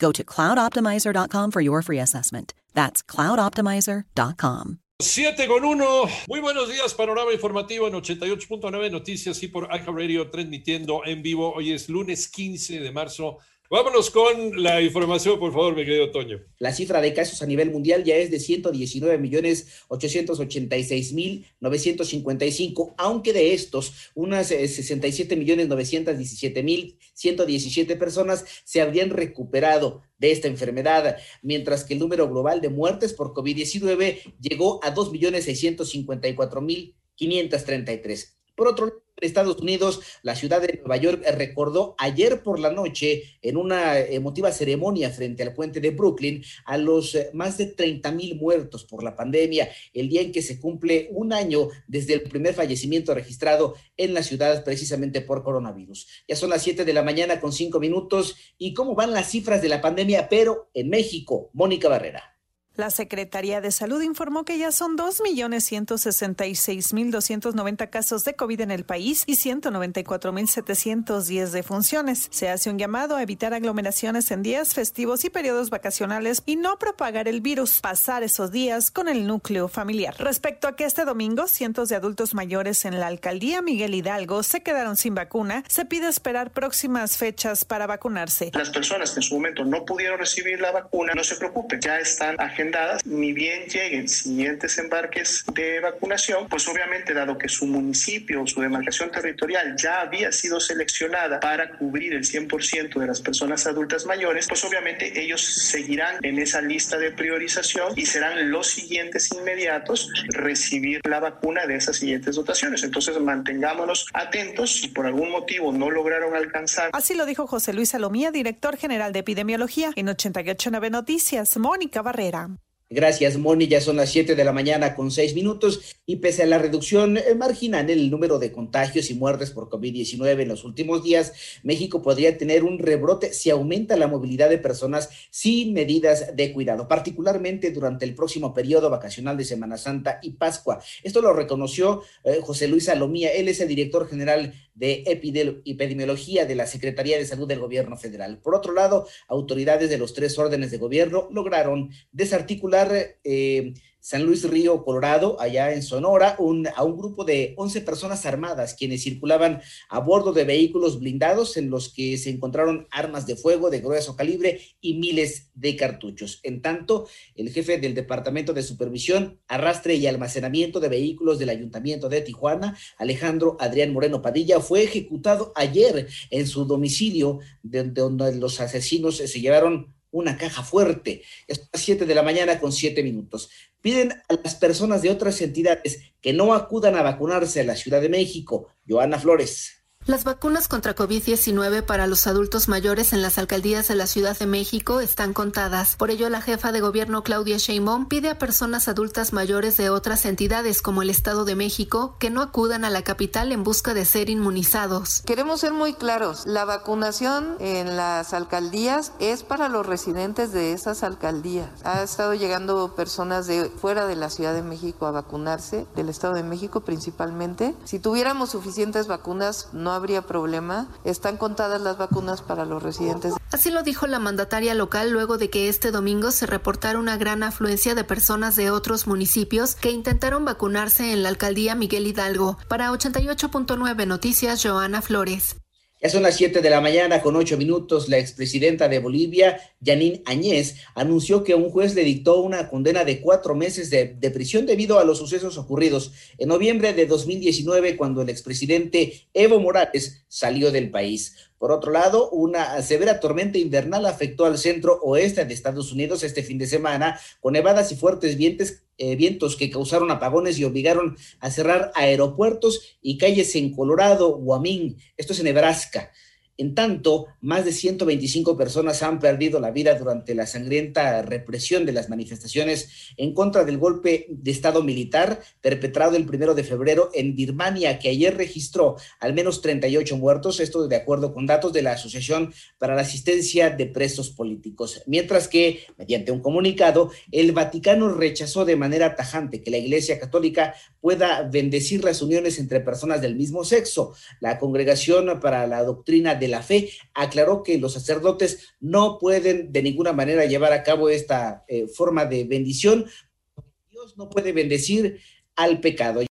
Go to cloudoptimizer.com for your free assessment. That's cloudoptimizer.com. 7 con 1. Muy buenos días, panorama informativo en 88.9 Noticias y por Aja Radio transmitiendo en vivo. Hoy es lunes 15 de marzo Vámonos con la información, por favor, mi querido Toño. La cifra de casos a nivel mundial ya es de 119 millones 886 mil 955, aunque de estos, unas 67 eh, millones 917 mil 117 personas se habrían recuperado de esta enfermedad, mientras que el número global de muertes por COVID-19 llegó a 2 millones 654 mil 533. Por otro lado, Estados Unidos, la ciudad de Nueva York eh, recordó ayer por la noche en una emotiva ceremonia frente al puente de Brooklyn a los eh, más de 30 mil muertos por la pandemia, el día en que se cumple un año desde el primer fallecimiento registrado en la ciudad precisamente por coronavirus. Ya son las 7 de la mañana con 5 minutos y cómo van las cifras de la pandemia, pero en México, Mónica Barrera. La Secretaría de Salud informó que ya son 2.166.290 casos de COVID en el país y 194.710 defunciones. Se hace un llamado a evitar aglomeraciones en días festivos y periodos vacacionales y no propagar el virus, pasar esos días con el núcleo familiar. Respecto a que este domingo cientos de adultos mayores en la alcaldía Miguel Hidalgo se quedaron sin vacuna, se pide esperar próximas fechas para vacunarse. Las personas que en su momento no pudieron recibir la vacuna, no se preocupen, ya están agendadas ni bien lleguen siguientes embarques de vacunación, pues obviamente dado que su municipio o su demarcación territorial ya había sido seleccionada para cubrir el 100% de las personas adultas mayores, pues obviamente ellos seguirán en esa lista de priorización y serán los siguientes inmediatos recibir la vacuna de esas siguientes dotaciones. Entonces mantengámonos atentos si por algún motivo no lograron alcanzar. Así lo dijo José Luis Salomía, director general de epidemiología en 889 Noticias, Mónica Barrera. Gracias, Moni. Ya son las 7 de la mañana con 6 minutos y pese a la reducción eh, marginal en el número de contagios y muertes por COVID-19 en los últimos días, México podría tener un rebrote si aumenta la movilidad de personas sin medidas de cuidado, particularmente durante el próximo periodo vacacional de Semana Santa y Pascua. Esto lo reconoció eh, José Luis Salomía. Él es el director general de epidemiología de la Secretaría de Salud del Gobierno Federal. Por otro lado, autoridades de los tres órdenes de gobierno lograron desarticular eh, San Luis Río, Colorado, allá en Sonora, a un grupo de 11 personas armadas quienes circulaban a bordo de vehículos blindados en los que se encontraron armas de fuego de grueso calibre y miles de cartuchos. En tanto, el jefe del Departamento de Supervisión, Arrastre y Almacenamiento de Vehículos del Ayuntamiento de Tijuana, Alejandro Adrián Moreno Padilla, fue ejecutado ayer en su domicilio, donde los asesinos se llevaron una caja fuerte. Es las 7 de la mañana con 7 minutos. Piden a las personas de otras entidades que no acudan a vacunarse a la Ciudad de México. Joana Flores. Las vacunas contra COVID-19 para los adultos mayores en las alcaldías de la Ciudad de México están contadas. Por ello, la jefa de gobierno Claudia Sheinbaum pide a personas adultas mayores de otras entidades como el Estado de México que no acudan a la capital en busca de ser inmunizados. Queremos ser muy claros. La vacunación en las alcaldías es para los residentes de esas alcaldías. Ha estado llegando personas de fuera de la Ciudad de México a vacunarse, del Estado de México principalmente. Si tuviéramos suficientes vacunas, no no habría problema. Están contadas las vacunas para los residentes. Así lo dijo la mandataria local luego de que este domingo se reportara una gran afluencia de personas de otros municipios que intentaron vacunarse en la alcaldía Miguel Hidalgo. Para 88.9 Noticias, Joana Flores. Ya son las 7 de la mañana con 8 minutos. La expresidenta de Bolivia, Janine Añez, anunció que un juez le dictó una condena de cuatro meses de, de, prisión debido a los sucesos ocurridos en noviembre de 2019 cuando el expresidente Evo Morales salió del país. Por otro lado, una severa tormenta invernal afectó al centro oeste de Estados Unidos este fin de semana, con nevadas y fuertes vientos, eh, vientos que causaron apagones y obligaron a cerrar aeropuertos y calles en Colorado, Wyoming, esto es en Nebraska. En tanto, más de 125 personas han perdido la vida durante la sangrienta represión de las manifestaciones en contra del golpe de Estado militar perpetrado el primero de febrero en Birmania, que ayer registró al menos 38 muertos, esto de acuerdo con datos de la Asociación para la Asistencia de Presos Políticos. Mientras que, mediante un comunicado, el Vaticano rechazó de manera tajante que la Iglesia Católica pueda bendecir las uniones entre personas del mismo sexo. La Congregación para la Doctrina de la Fe aclaró que los sacerdotes no pueden de ninguna manera llevar a cabo esta eh, forma de bendición. Dios no puede bendecir al pecado.